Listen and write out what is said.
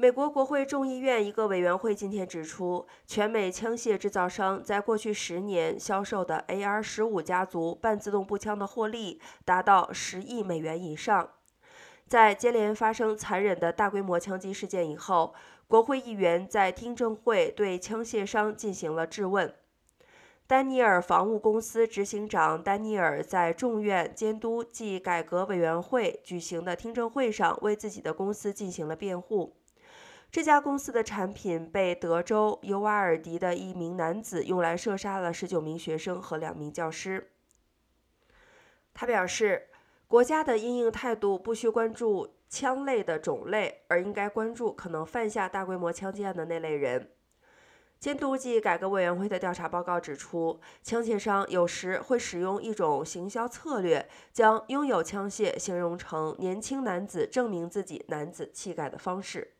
美国国会众议院一个委员会今天指出，全美枪械制造商在过去十年销售的 AR-15 家族半自动步枪的获利达到十亿美元以上。在接连发生残忍的大规模枪击事件以后，国会议员在听证会对枪械商进行了质问。丹尼尔防务公司执行长丹尼尔在众院监督暨改革委员会举行的听证会上为自己的公司进行了辩护。这家公司的产品被德州尤瓦尔迪的一名男子用来射杀了十九名学生和两名教师。他表示，国家的应应态度不需关注枪类的种类，而应该关注可能犯下大规模枪击案的那类人。监督暨改革委员会的调查报告指出，枪械商有时会使用一种行销策略，将拥有枪械形容成年轻男子证明自己男子气概的方式。